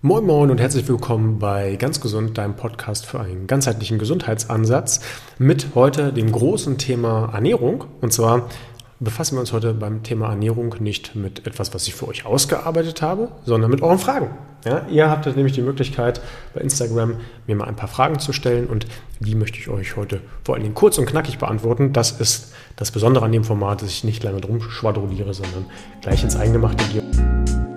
Moin Moin und herzlich willkommen bei Ganz Gesund, deinem Podcast für einen ganzheitlichen Gesundheitsansatz mit heute dem großen Thema Ernährung. Und zwar befassen wir uns heute beim Thema Ernährung nicht mit etwas, was ich für euch ausgearbeitet habe, sondern mit euren Fragen. Ja, ihr habt nämlich die Möglichkeit, bei Instagram mir mal ein paar Fragen zu stellen und die möchte ich euch heute vor allen Dingen kurz und knackig beantworten. Das ist das Besondere an dem Format, dass ich nicht lange drum schwadroniere, sondern gleich ins Eingemachte gehe.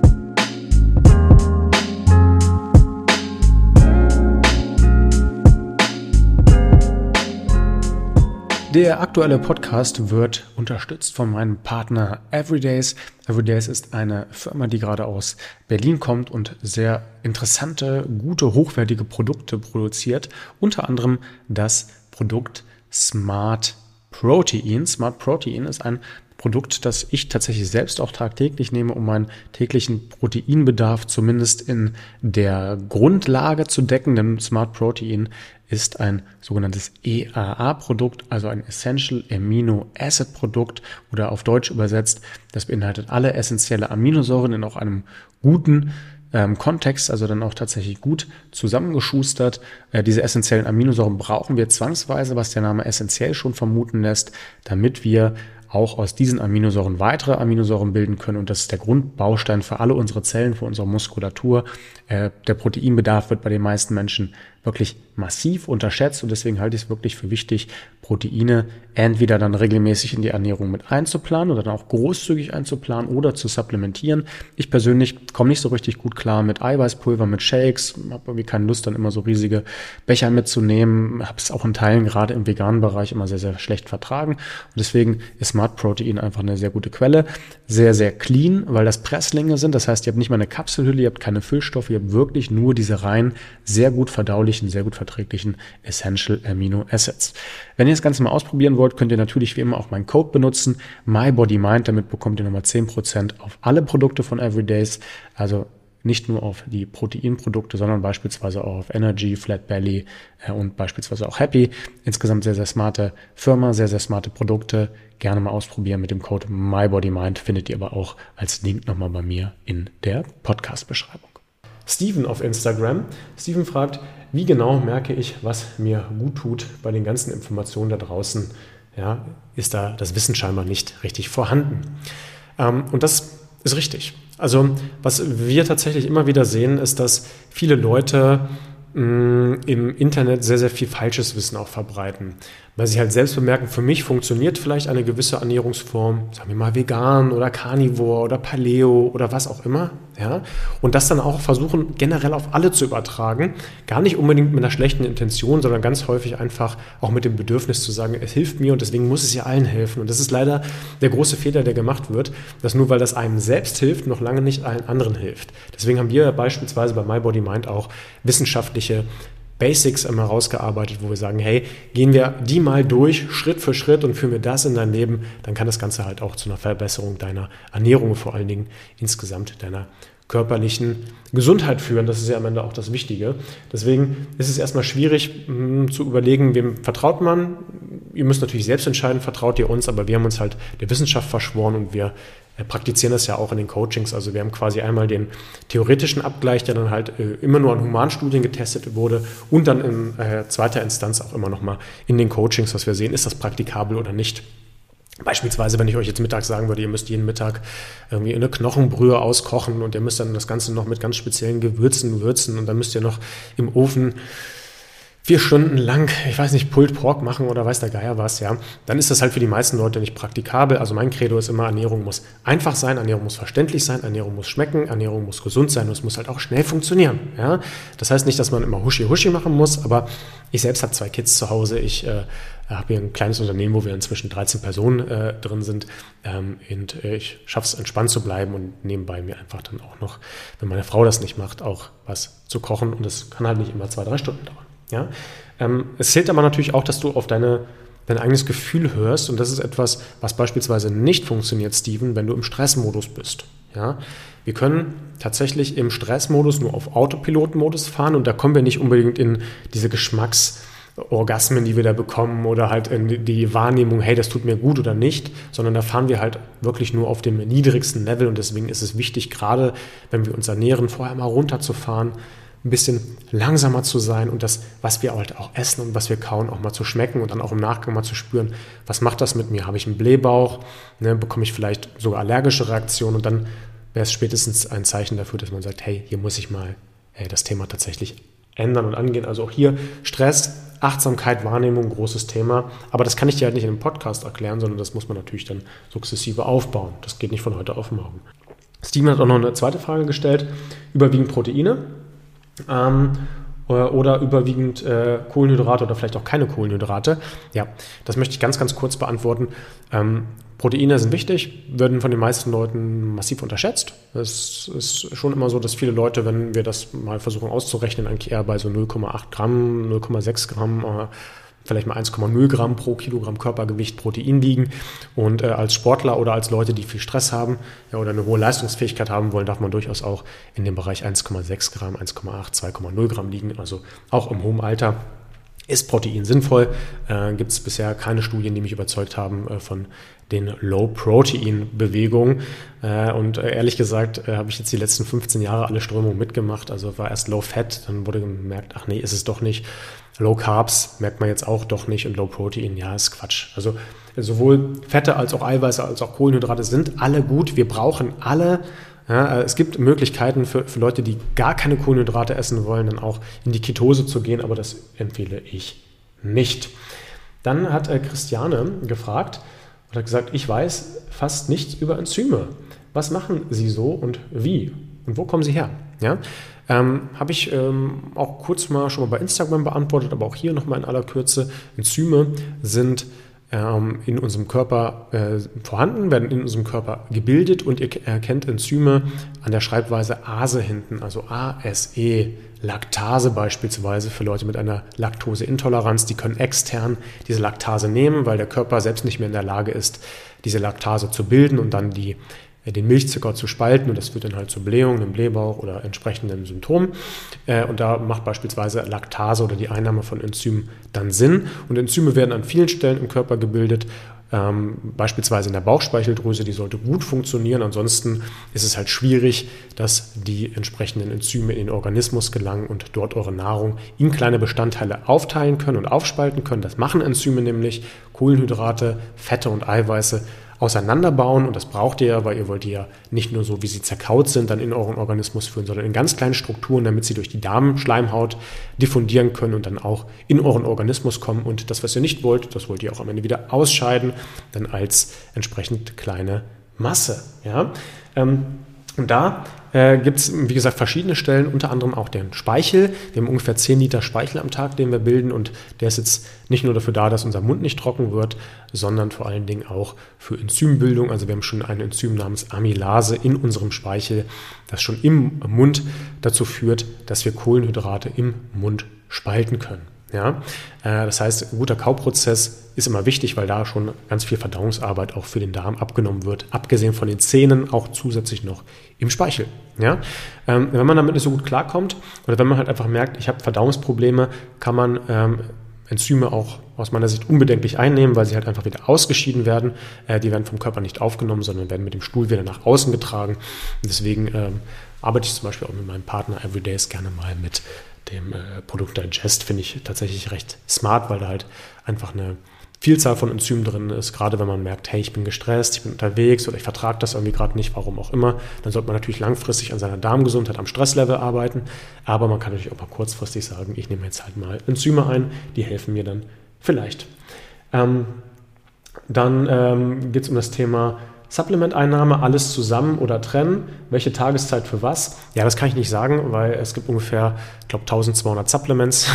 Der aktuelle Podcast wird unterstützt von meinem Partner Everydays. Everydays ist eine Firma, die gerade aus Berlin kommt und sehr interessante, gute, hochwertige Produkte produziert. Unter anderem das Produkt Smart Protein. Smart Protein ist ein Produkt, das ich tatsächlich selbst auch tagtäglich nehme, um meinen täglichen Proteinbedarf zumindest in der Grundlage zu decken. Denn Smart Protein ist ein sogenanntes EAA-Produkt, also ein Essential Amino Acid Produkt oder auf Deutsch übersetzt. Das beinhaltet alle essentielle Aminosäuren in auch einem guten ähm, Kontext, also dann auch tatsächlich gut zusammengeschustert. Äh, diese essentiellen Aminosäuren brauchen wir zwangsweise, was der Name essentiell schon vermuten lässt, damit wir auch aus diesen Aminosäuren weitere Aminosäuren bilden können. Und das ist der Grundbaustein für alle unsere Zellen, für unsere Muskulatur. Äh, der Proteinbedarf wird bei den meisten Menschen wirklich massiv unterschätzt und deswegen halte ich es wirklich für wichtig, Proteine entweder dann regelmäßig in die Ernährung mit einzuplanen oder dann auch großzügig einzuplanen oder zu supplementieren. Ich persönlich komme nicht so richtig gut klar mit Eiweißpulver, mit Shakes, habe irgendwie keine Lust, dann immer so riesige Becher mitzunehmen, habe es auch in Teilen gerade im veganen Bereich immer sehr, sehr schlecht vertragen und deswegen ist Smart Protein einfach eine sehr gute Quelle, sehr, sehr clean, weil das Presslinge sind, das heißt, ihr habt nicht mal eine Kapselhülle, ihr habt keine Füllstoffe, ihr habt wirklich nur diese rein sehr gut verdaulichen verdaulichen, sehr gut verträglichen Essential Amino Acids. Wenn ihr das Ganze mal ausprobieren wollt, könnt ihr natürlich wie immer auch meinen Code benutzen, MyBodyMind. Damit bekommt ihr nochmal 10% auf alle Produkte von Everydays. Also nicht nur auf die Proteinprodukte, sondern beispielsweise auch auf Energy, Flat Belly äh, und beispielsweise auch Happy. Insgesamt sehr, sehr smarte Firma, sehr, sehr smarte Produkte. Gerne mal ausprobieren mit dem Code MyBodyMind. Findet ihr aber auch als Link nochmal bei mir in der Podcast-Beschreibung. Steven auf Instagram. Steven fragt, wie genau merke ich, was mir gut tut bei den ganzen Informationen da draußen? Ja, ist da das Wissen scheinbar nicht richtig vorhanden? Ähm, und das ist richtig. Also was wir tatsächlich immer wieder sehen, ist, dass viele Leute mh, mm, im Internet sehr, sehr viel falsches Wissen auch verbreiten weil sie halt selbst bemerken, für mich funktioniert vielleicht eine gewisse Ernährungsform, sagen wir mal vegan oder Carnivore oder Paleo oder was auch immer, ja, und das dann auch versuchen generell auf alle zu übertragen, gar nicht unbedingt mit einer schlechten Intention, sondern ganz häufig einfach auch mit dem Bedürfnis zu sagen, es hilft mir und deswegen muss es ja allen helfen. Und das ist leider der große Fehler, der gemacht wird, dass nur weil das einem selbst hilft, noch lange nicht allen anderen hilft. Deswegen haben wir beispielsweise bei My Body Mind auch wissenschaftliche Basics einmal rausgearbeitet, wo wir sagen, hey, gehen wir die mal durch, Schritt für Schritt und führen wir das in dein Leben, dann kann das Ganze halt auch zu einer Verbesserung deiner Ernährung, vor allen Dingen insgesamt deiner körperlichen Gesundheit führen. Das ist ja am Ende auch das Wichtige. Deswegen ist es erstmal schwierig mh, hm, zu überlegen, wem vertraut man. Ihr müsst natürlich selbst entscheiden, vertraut ihr uns, aber wir haben uns halt der Wissenschaft verschworen und wir wir praktizieren das ja auch in den Coachings. Also wir haben quasi einmal den theoretischen Abgleich, der dann halt äh, immer nur an Humanstudien getestet wurde und dann in äh, zweiter Instanz auch immer nochmal in den Coachings, was wir sehen, ist das praktikabel oder nicht. Beispielsweise, wenn ich euch jetzt mittags sagen würde, ihr müsst jeden Mittag irgendwie eine Knochenbrühe auskochen und ihr müsst dann das Ganze noch mit ganz speziellen Gewürzen würzen und dann müsst ihr noch im Ofen vier Stunden lang, ich weiß nicht, Pulled Pork machen oder weiß der Geier was, ja, dann ist das halt für die meisten Leute nicht praktikabel. Also mein Credo ist immer, Ernährung muss einfach sein, Ernährung muss verständlich sein, Ernährung muss schmecken, Ernährung muss gesund sein und es muss halt auch schnell funktionieren, ja. Das heißt nicht, dass man immer Huschi-Huschi machen muss, aber ich selbst habe zwei Kids zu Hause, ich äh, habe hier ein kleines Unternehmen, wo wir inzwischen 13 Personen äh, drin sind ähm, und äh, ich schaffe es entspannt zu bleiben und nebenbei mir einfach dann auch noch, wenn meine Frau das nicht macht, auch was zu kochen und das kann halt nicht immer zwei, drei Stunden dauern. Ja? Ähm, es zählt aber natürlich auch, dass du auf deine, dein eigenes Gefühl hörst und das ist etwas, was beispielsweise nicht funktioniert, Steven, wenn du im Stressmodus bist. Ja? Wir können tatsächlich im Stressmodus nur auf Autopilotmodus fahren und da kommen wir nicht unbedingt in diese Geschmacks- Orgasmen, die wir da bekommen oder halt die Wahrnehmung, hey, das tut mir gut oder nicht, sondern da fahren wir halt wirklich nur auf dem niedrigsten Level und deswegen ist es wichtig, gerade wenn wir uns ernähren, vorher mal runterzufahren, ein bisschen langsamer zu sein und das, was wir halt auch essen und was wir kauen, auch mal zu schmecken und dann auch im Nachgang mal zu spüren, was macht das mit mir? Habe ich einen Blähbauch? Ne, bekomme ich vielleicht sogar allergische Reaktionen und dann wäre es spätestens ein Zeichen dafür, dass man sagt, hey, hier muss ich mal hey, das Thema tatsächlich ändern und angehen. Also auch hier Stress, Achtsamkeit, Wahrnehmung, großes Thema. Aber das kann ich dir halt nicht in einem Podcast erklären, sondern das muss man natürlich dann sukzessive aufbauen. Das geht nicht von heute auf morgen. Steven hat auch noch eine zweite Frage gestellt. Überwiegend Proteine ähm, oder überwiegend äh, Kohlenhydrate oder vielleicht auch keine Kohlenhydrate? Ja, das möchte ich ganz, ganz kurz beantworten. Ähm, Proteine sind wichtig, werden von den meisten Leuten massiv unterschätzt. Es ist schon immer so, dass viele Leute, wenn wir das mal versuchen auszurechnen, eigentlich eher bei so 0,8 Gramm, 0,6 Gramm äh, vielleicht mal 1,0 Gramm pro Kilogramm Körpergewicht Protein liegen. Und äh, als Sportler oder als Leute, die viel Stress haben ja, oder eine hohe Leistungsfähigkeit haben wollen, darf man durchaus auch in dem Bereich 1,6 Gramm, 1,8, 2,0 Gramm liegen. Also auch im hohen Alter ist Protein sinnvoll. Äh, Gibt es bisher keine Studien, die mich überzeugt haben äh, von den Low-Protein-Bewegungen. Äh, und äh, ehrlich gesagt äh, habe ich jetzt die letzten 15 Jahre alle Strömungen mitgemacht. Also war erst Low-Fat, dann wurde gemerkt, ach nee, ist es doch nicht. Low Carbs merkt man jetzt auch doch nicht und Low Protein, ja, ist Quatsch. Also sowohl Fette als auch Eiweiße als auch Kohlenhydrate sind alle gut. Wir brauchen alle. Ja, äh, es gibt Möglichkeiten für, für Leute, die gar keine Kohlenhydrate essen wollen, dann auch in die Ketose zu gehen, aber das empfehle ich nicht. Dann hat äh, Christiane gefragt und hat gesagt, ich weiß fast nichts über Enzyme. Was machen Sie so und wie? Und wo kommen Sie her? Ja? Ähm, Habe ich ähm, auch kurz mal schon mal bei Instagram beantwortet, aber auch hier nochmal in aller Kürze. Enzyme sind in unserem Körper äh, vorhanden, werden in unserem Körper gebildet und ihr erkennt Enzyme an der Schreibweise ASE hinten, also ASE. Laktase beispielsweise für Leute mit einer Laktoseintoleranz, die können extern diese Laktase nehmen, weil der Körper selbst nicht mehr in der Lage ist, diese Laktase zu bilden und dann die den Milchzucker zu spalten und das führt dann halt zu Blähungen, einem Blähbauch oder entsprechenden Symptomen. Äh, und da macht beispielsweise Laktase oder die Einnahme von Enzymen dann Sinn. Und Enzyme werden an vielen Stellen im Körper gebildet, ähm, beispielsweise in der Bauchspeicheldrüse, die sollte gut funktionieren. Ansonsten ist es halt schwierig, dass die entsprechenden Enzyme in den Organismus gelangen und dort eure Nahrung in kleine Bestandteile aufteilen können und aufspalten können. Das machen Enzyme nämlich. Kohlenhydrate, Fette und Eiweiße auseinanderbauen und das braucht ihr, weil ihr wollt die ja nicht nur so, wie sie zerkaut sind, dann in euren Organismus führen, sondern in ganz kleinen Strukturen, damit sie durch die Darmschleimhaut diffundieren können und dann auch in euren Organismus kommen und das, was ihr nicht wollt, das wollt ihr auch am Ende wieder ausscheiden, dann als entsprechend kleine Masse. Ja? Ähm, und da äh, gibt es, wie gesagt, verschiedene Stellen, unter anderem auch den Speichel. Wir haben ungefähr 10 Liter Speichel am Tag, den wir bilden. Und der ist jetzt nicht nur dafür da, dass unser Mund nicht trocken wird, sondern vor allen Dingen auch für Enzymbildung. Also wir haben schon ein Enzym namens Amylase in unserem Speichel, das schon im Mund dazu führt, dass wir Kohlenhydrate im Mund spalten können. Ja? Äh, das heißt, ein guter Kauprozess ist immer wichtig, weil da schon ganz viel Verdauungsarbeit auch für den Darm abgenommen wird, abgesehen von den Zähnen auch zusätzlich noch im Speichel. Ja? Ähm, wenn man damit nicht so gut klarkommt oder wenn man halt einfach merkt, ich habe Verdauungsprobleme, kann man ähm, Enzyme auch aus meiner Sicht unbedenklich einnehmen, weil sie halt einfach wieder ausgeschieden werden. Äh, die werden vom Körper nicht aufgenommen, sondern werden mit dem Stuhl wieder nach außen getragen. Deswegen ähm, arbeite ich zum Beispiel auch mit meinem Partner Everydays gerne mal mit dem äh, Produkt Digest finde ich tatsächlich recht smart, weil da halt einfach eine Vielzahl von Enzymen drin ist. Gerade wenn man merkt, hey, ich bin gestresst, ich bin unterwegs oder ich vertrage das irgendwie gerade nicht, warum auch immer, dann sollte man natürlich langfristig an seiner Darmgesundheit am Stresslevel arbeiten. Aber man kann natürlich auch mal kurzfristig sagen, ich nehme jetzt halt mal Enzyme ein, die helfen mir dann vielleicht. Ähm, dann ähm, geht es um das Thema Supplement-Einnahme, alles zusammen oder trennen? Welche Tageszeit für was? Ja, das kann ich nicht sagen, weil es gibt ungefähr, ich glaube, 1200 Supplements.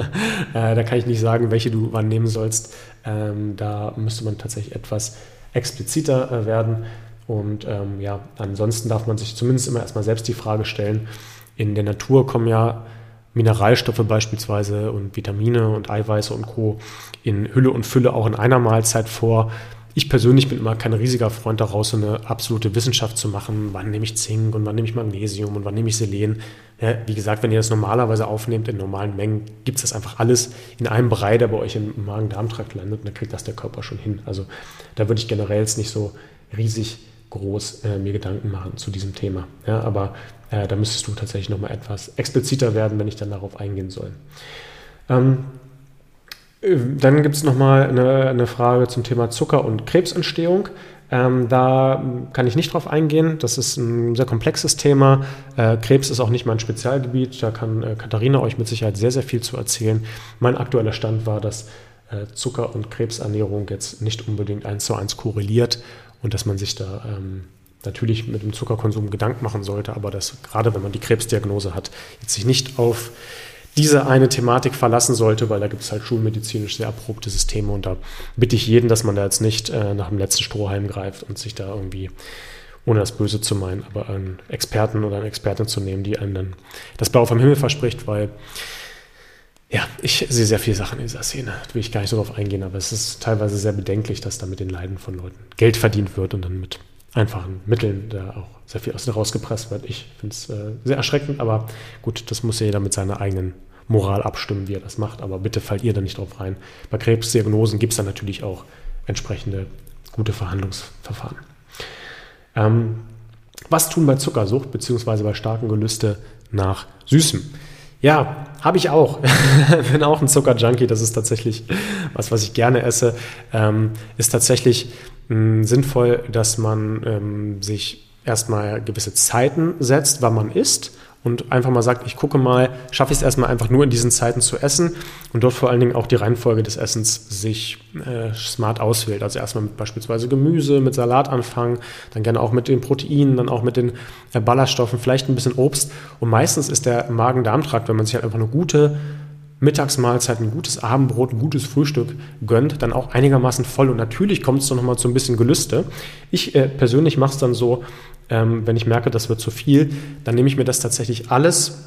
äh, da kann ich nicht sagen, welche du wann nehmen sollst. Ähm, da müsste man tatsächlich etwas expliziter äh, werden. Und ähm, ja, ansonsten darf man sich zumindest immer erstmal selbst die Frage stellen, in der Natur kommen ja Mineralstoffe beispielsweise und Vitamine und Eiweiße und Co. in Hülle und Fülle auch in einer Mahlzeit vor ich persönlich bin immer kein riesiger Freund daraus, so eine absolute Wissenschaft zu machen. Wann nehme ich Zink und wann nehme ich Magnesium und wann nehme ich Selen? Ja, wie gesagt, wenn ihr das normalerweise aufnehmt in normalen Mengen, gibt es das einfach alles in einem Brei, der bei euch im Magen-Darm-Trakt landet und dann kriegt das der Körper schon hin. Also da würde ich generell jetzt nicht so riesig groß äh, mir Gedanken machen zu diesem Thema. Ja, aber äh, da müsstest du tatsächlich nochmal etwas expliziter werden, wenn ich dann darauf eingehen soll. Ähm, äh, dann gibt es nochmal eine, eine Frage zum Thema Zucker und Krebsentstehung. Ähm, da kann ich nicht drauf eingehen. Das ist ein sehr komplexes Thema. Äh, Krebs ist auch nicht mein Spezialgebiet. Da kann äh, Katharina euch mit Sicherheit sehr, sehr viel zu erzählen. Mein aktueller Stand war, dass äh, Zucker- und Krebsernährung jetzt nicht unbedingt eins zu eins korreliert und dass man sich da ähm, natürlich mit dem Zuckerkonsum Gedanken machen sollte, aber dass gerade wenn man die Krebsdiagnose hat, jetzt sich nicht auf diese eine Thematik verlassen sollte, weil da gibt es halt schulmedizinisch sehr erprobte Systeme und da bitte ich jeden, dass man da jetzt nicht äh, nach dem letzten Strohhalm greift und sich da irgendwie, ohne das Böse zu meinen, aber einen Experten oder eine Expertin zu nehmen, die einem dann das Blau vom Himmel verspricht, weil ja, ich sehe sehr viele Sachen in dieser Szene. Da will ich gar nicht so drauf eingehen, aber es ist teilweise sehr bedenklich, dass da mit den Leiden von Leuten Geld verdient wird und dann mit einfachen Mitteln da auch sehr viel aus rausgepresst wird. Ich finde es äh, sehr erschreckend, aber gut, das muss ja jeder mit seiner eigenen Moral abstimmen, wie er das macht. Aber bitte fallt ihr da nicht drauf rein. Bei Krebsdiagnosen gibt es dann natürlich auch entsprechende gute Verhandlungsverfahren. Ähm, was tun bei Zuckersucht bzw. bei starken Gelüste nach Süßem? Ja, habe ich auch. Bin auch ein Zuckerjunkie. Das ist tatsächlich was, was ich gerne esse. Ähm, ist tatsächlich mh, hm, sinnvoll, dass man ähm, sich erstmal gewisse Zeiten setzt, wann man isst und einfach mal sagt, ich gucke mal, schaffe ich es erstmal einfach nur in diesen Zeiten zu essen und dort vor allen Dingen auch die Reihenfolge des Essens sich äh, smart auswählt. Also erstmal mit beispielsweise Gemüse, mit Salat anfangen, dann gerne auch mit den Proteinen, dann auch mit den äh, Ballaststoffen, vielleicht ein bisschen Obst. Und meistens ist der Magen-Darm-Trakt, wenn man sich halt einfach eine gute Mittagsmahlzeit, ein gutes Abendbrot, ein gutes Frühstück gönnt, dann auch einigermaßen voll. Und natürlich kommt es dann nochmal zu ein bisschen Gelüste. Ich äh, persönlich mache es dann so, ähm, wenn ich merke, das wird zu viel, dann nehme ich mir das tatsächlich alles,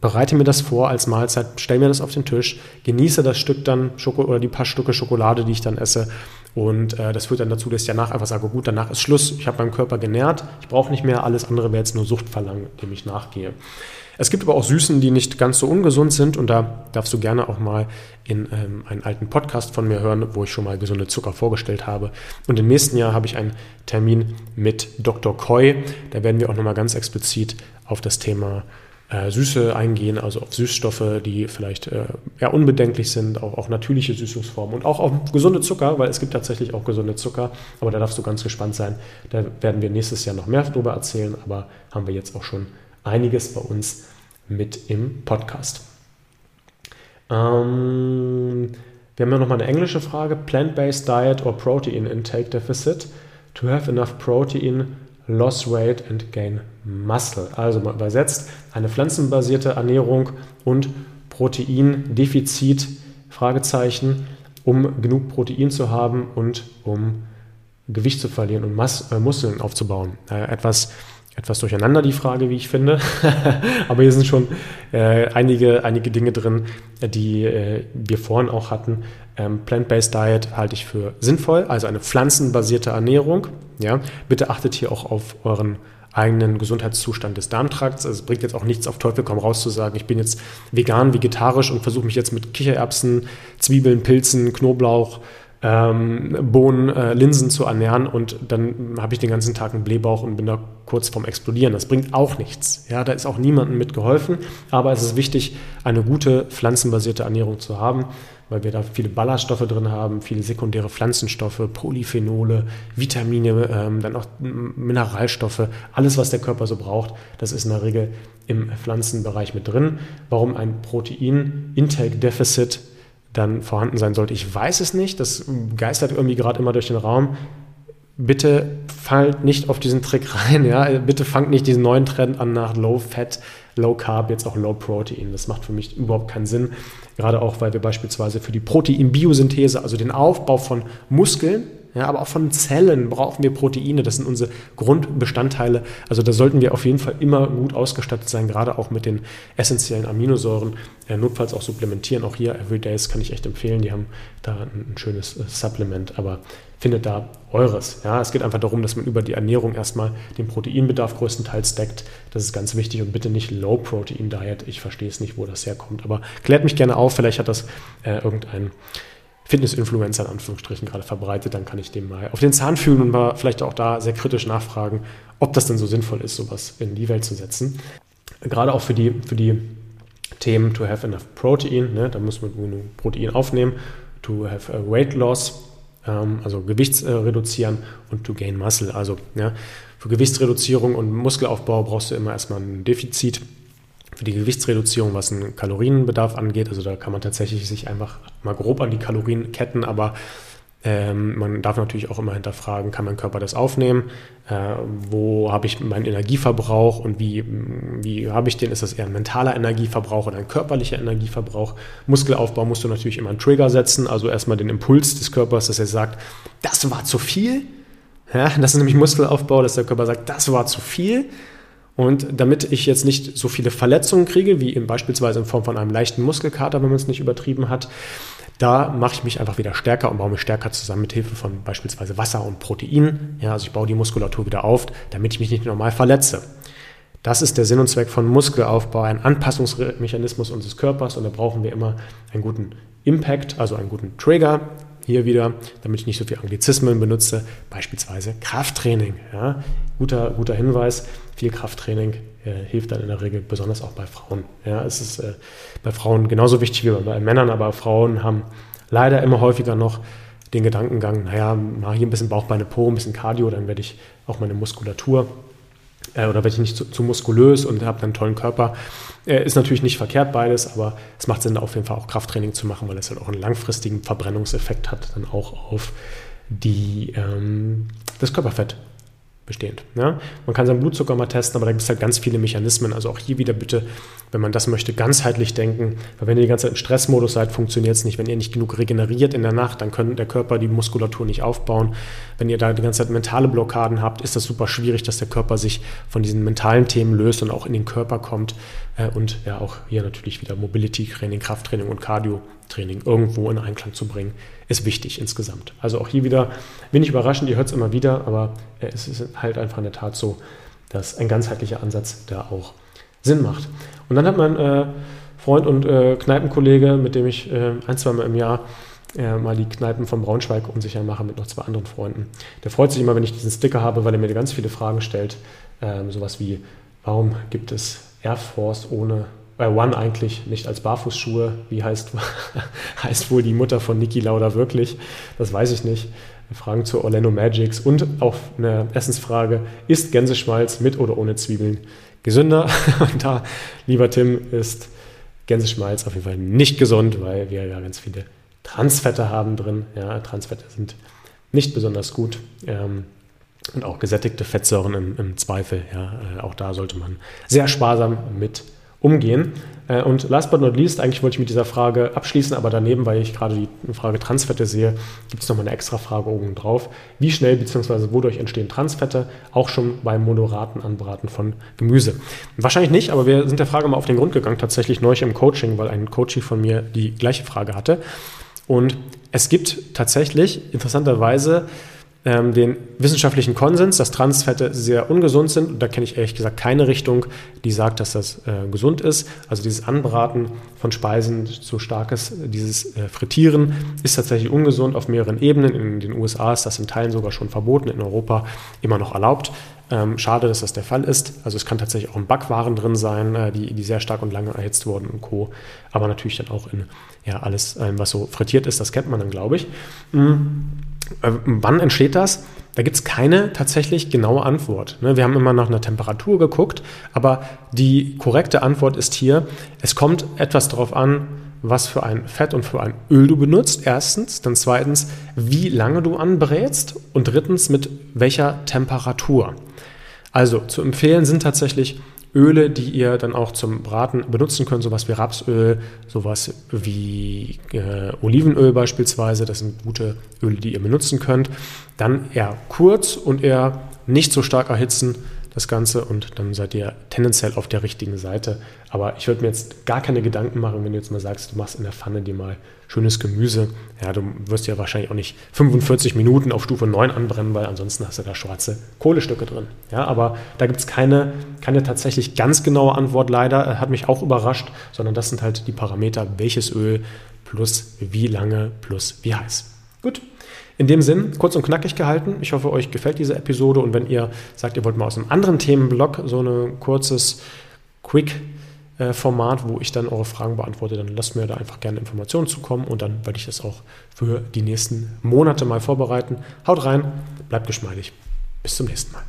bereite mir das vor als Mahlzeit, stelle mir das auf den Tisch, genieße das Stück dann Schoko oder die paar Stücke Schokolade, die ich dann esse. Und äh, das führt dann dazu, dass ich danach einfach sage, gut, danach ist Schluss, ich habe meinen Körper genährt, ich brauche nicht mehr, alles andere wäre jetzt nur Suchtverlangen, dem ich nachgehe. Es gibt aber auch Süßen, die nicht ganz so ungesund sind und da darfst du gerne auch mal in ähm, einen alten Podcast von mir hören, wo ich schon mal gesunde Zucker vorgestellt habe. Und im nächsten Jahr habe ich einen Termin mit Dr. Koy. Da werden wir auch nochmal ganz explizit auf das Thema äh, Süße eingehen, also auf Süßstoffe, die vielleicht äh, eher unbedenklich sind, auch, auch natürliche Süßungsformen und auch auf gesunde Zucker, weil es gibt tatsächlich auch gesunde Zucker, aber da darfst du ganz gespannt sein. Da werden wir nächstes Jahr noch mehr darüber erzählen, aber haben wir jetzt auch schon einiges bei uns mit im Podcast. Ähm, wir haben ja nochmal eine englische Frage. Plant-based diet or protein intake deficit to have enough protein, loss weight and gain muscle. Also mal übersetzt eine pflanzenbasierte Ernährung und Proteindefizit, Fragezeichen, um genug Protein zu haben und um Gewicht zu verlieren und Mas äh, Muskeln aufzubauen. Äh, etwas etwas durcheinander, die Frage, wie ich finde. Aber hier sind schon äh, einige, einige Dinge drin, die äh, wir vorhin auch hatten. Ähm, Plant-Based Diet halte ich für sinnvoll, also eine pflanzenbasierte Ernährung. Ja? Bitte achtet hier auch auf euren eigenen Gesundheitszustand des Darmtrakts. Also es bringt jetzt auch nichts auf Teufel komm raus zu sagen, ich bin jetzt vegan, vegetarisch und versuche mich jetzt mit Kichererbsen, Zwiebeln, Pilzen, Knoblauch, ähm, Bohnen, äh, Linsen zu ernähren und dann habe ich den ganzen Tag einen Blähbauch und bin da kurz vorm Explodieren. Das bringt auch nichts. Ja, da ist auch niemandem mit geholfen, aber es ist wichtig, eine gute pflanzenbasierte Ernährung zu haben, weil wir da viele Ballaststoffe drin haben, viele sekundäre Pflanzenstoffe, Polyphenole, Vitamine, ähm, dann auch Mineralstoffe, alles, was der Körper so braucht, das ist in der Regel im Pflanzenbereich mit drin. Warum ein Protein-Intake-Defizit dann vorhanden sein sollte. Ich weiß es nicht, das geistert irgendwie gerade immer durch den Raum. Bitte fallt nicht auf diesen Trick rein, ja. Bitte fangt nicht diesen neuen Trend an nach Low Fat, Low Carb, jetzt auch Low Protein. Das macht für mich überhaupt keinen Sinn. Gerade auch, weil wir beispielsweise für die Proteinbiosynthese, also den Aufbau von Muskeln, ja, aber auch von Zellen brauchen wir Proteine. Das sind unsere Grundbestandteile. Also da sollten wir auf jeden Fall immer gut ausgestattet sein, gerade auch mit den essentiellen Aminosäuren. Äh, notfalls auch supplementieren. Auch hier Everydays kann ich echt empfehlen. Die haben da ein, schönes äh, Supplement, aber findet da eures. Ja, es geht einfach darum, dass man über die Ernährung erstmal den Proteinbedarf größtenteils deckt. Das ist ganz wichtig und bitte nicht Low-Protein-Diet. Ich verstehe es nicht, wo das herkommt, aber klärt mich gerne auf. Vielleicht hat das äh, irgendein Fitness-Influencer in Anführungsstrichen gerade verbreitet, dann kann ich dem mal auf den Zahn fühlen und mal vielleicht auch da sehr kritisch nachfragen, ob das denn so sinnvoll ist, sowas in die Welt zu setzen. Gerade auch für die, für die Themen to have enough protein, ne, da muss man genug Protein aufnehmen, to have weight loss, ähm, also Gewichts äh, reduzieren und to gain muscle. Also ja, für Gewichtsreduzierung und Muskelaufbau brauchst du immer erstmal ein Defizit für die Gewichtsreduzierung, was einen Kalorienbedarf angeht. Also da kann man tatsächlich sich einfach mal grob an die Kalorien ketten, aber ähm, man darf natürlich auch immer hinterfragen, kann mein Körper das aufnehmen? Äh, wo habe ich meinen Energieverbrauch und wie, wie habe ich den? Ist das eher ein mentaler Energieverbrauch oder ein körperlicher Energieverbrauch? Muskelaufbau musst du natürlich immer einen Trigger setzen, also erstmal den Impuls des Körpers, dass er sagt, das war zu viel. Ja, das ist nämlich Muskelaufbau, dass der Körper sagt, das war zu viel. Und damit ich jetzt nicht so viele Verletzungen kriege, wie beispielsweise in Form von einem leichten Muskelkater, wenn man es nicht übertrieben hat, da mache ich mich einfach wieder stärker und baue mich stärker zusammen mit Hilfe von beispielsweise Wasser und Protein. Ja, also ich baue die Muskulatur wieder auf, damit ich mich nicht normal verletze. Das ist der Sinn und Zweck von Muskelaufbau, ein Anpassungsmechanismus unseres Körpers und da brauchen wir immer einen guten Impact, also einen guten Trigger, hier wieder, damit ich nicht so viel Anglizismen benutze, beispielsweise Krafttraining. Ja, guter, guter Hinweis, viel Krafttraining äh, hilft dann in der Regel, besonders auch bei Frauen. Ja, es ist äh, bei Frauen genauso wichtig wie bei Männern, aber Frauen haben leider immer häufiger noch den Gedankengang, naja, mal hier ein bisschen Bauchbeine Po, ein bisschen Cardio, dann werde ich auch meine Muskulatur äh, oder werde ich nicht zu, zu muskulös und habe einen tollen Körper. Äh, ist natürlich nicht verkehrt beides, aber es macht Sinn, auf jeden Fall auch Krafttraining zu machen, weil es halt auch einen langfristigen Verbrennungseffekt hat, dann auch auf die, ähm, das Körperfett bestehend. Ja? Man kann seinen Blutzucker mal testen, aber da gibt es halt ganz viele Mechanismen. Also auch hier wieder bitte, wenn man das möchte, ganzheitlich denken. Weil wenn ihr die ganze Zeit im Stressmodus seid, funktioniert es nicht. Wenn ihr nicht genug regeneriert in der Nacht, dann kann der Körper die Muskulatur nicht aufbauen. Wenn ihr da die ganze Zeit mentale Blockaden habt, ist das super schwierig, dass der Körper sich von diesen mentalen Themen löst und auch in den Körper kommt. Äh, und ja, auch hier natürlich wieder Mobility-Training, Krafttraining und Cardio-Training irgendwo in Einklang zu bringen, ist wichtig insgesamt. Also auch hier wieder, wenig überraschend, ihr hört es immer wieder, aber äh, es ist halt einfach in der Tat so, dass ein ganzheitlicher Ansatz da auch Sinn macht. Und dann hat mein äh, Freund und äh, Kneipenkollege, mit dem ich äh, ein, zwei Mal im Jahr äh, mal die Kneipen von Braunschweig unsicher mache mit noch zwei anderen Freunden. Der freut sich immer, wenn ich diesen Sticker habe, weil er mir ganz viele Fragen stellt. Ähm, sowas wie, warum gibt es Air Force ohne bei One eigentlich nicht als Barfußschuhe. Wie heißt, heißt wohl die Mutter von Niki Lauda wirklich? Das weiß ich nicht. Fragen zu Orlando Magics und auch eine Essensfrage: Ist Gänseschmalz mit oder ohne Zwiebeln gesünder? Und da, lieber Tim, ist Gänseschmalz auf jeden Fall nicht gesund, weil wir ja ganz viele Transfette haben drin. Ja, Transfette sind nicht besonders gut. Ähm, und auch gesättigte Fettsäuren im, im Zweifel. Ja, äh, auch da sollte man sehr sparsam mit umgehen. Äh, und last but not least, eigentlich wollte ich mit dieser Frage abschließen, aber daneben, weil ich gerade die Frage Transfette sehe, gibt es nochmal eine extra Frage oben drauf. Wie schnell bzw. wodurch entstehen Transfette? Auch schon beim moderaten Anbraten von Gemüse. Wahrscheinlich nicht, aber wir sind der Frage mal auf den Grund gegangen, tatsächlich neu im Coaching, weil ein Coachie von mir die gleiche Frage hatte. Und es gibt tatsächlich interessanterweise ähm, den wissenschaftlichen Konsens, dass Transfette sehr ungesund sind. Und da kenne ich ehrlich gesagt keine Richtung, die sagt, dass das äh, gesund ist. Also dieses Anbraten von Speisen, so starkes, dieses äh, Frittieren ist tatsächlich ungesund auf mehreren Ebenen. In den USA ist das in Teilen sogar schon verboten, in Europa immer noch erlaubt. Ähm, schade, dass das der Fall ist. Also es kann tatsächlich auch in Backwaren drin sein, äh, die, die sehr stark und lange erhitzt wurden und Co. Aber natürlich dann auch in ja, alles, ähm, was so frittiert ist, das kennt man dann, glaube ich. Mhm. Äh, wann entsteht das? Da gibt es keine tatsächlich genaue Antwort. Ne? Wir haben immer nach einer Temperatur geguckt, aber die korrekte Antwort ist hier, es kommt etwas darauf an, was für ein Fett und für ein Öl du benutzt, erstens. Dann zweitens, wie lange du anbrätst und drittens, mit welcher Temperatur. Also zu empfehlen sind tatsächlich Öle, die ihr dann auch zum Braten benutzen könnt, sowas wie Rapsöl, sowas wie äh, Olivenöl beispielsweise. Das sind gute Öle, die ihr benutzen könnt. Dann eher kurz und eher nicht so stark erhitzen das Ganze und dann seid ihr tendenziell auf der richtigen Seite. Aber ich würde mir jetzt gar keine Gedanken machen, wenn du jetzt mal sagst, du machst in der Pfanne dir mal schönes Gemüse. Ja, du wirst ja wahrscheinlich auch nicht 45 Minuten auf Stufe 9 anbrennen, weil ansonsten hast du da schwarze Kohlestücke drin. Ja, aber da gibt es keine, keine tatsächlich ganz genaue Antwort leider. Hat mich auch überrascht, sondern das sind halt die Parameter, welches Öl plus wie lange plus wie heiß. Gut, in dem Sinn, kurz und knackig gehalten. Ich hoffe, euch gefällt diese Episode und wenn ihr sagt, ihr wollt mal aus einem anderen Themenblock so ein kurzes Quick-Format, wo ich dann eure Fragen beantworte, dann lasst mir da einfach gerne Informationen zukommen und dann werde ich das auch für die nächsten Monate mal vorbereiten. Haut rein, bleibt geschmeidig. Bis zum nächsten Mal.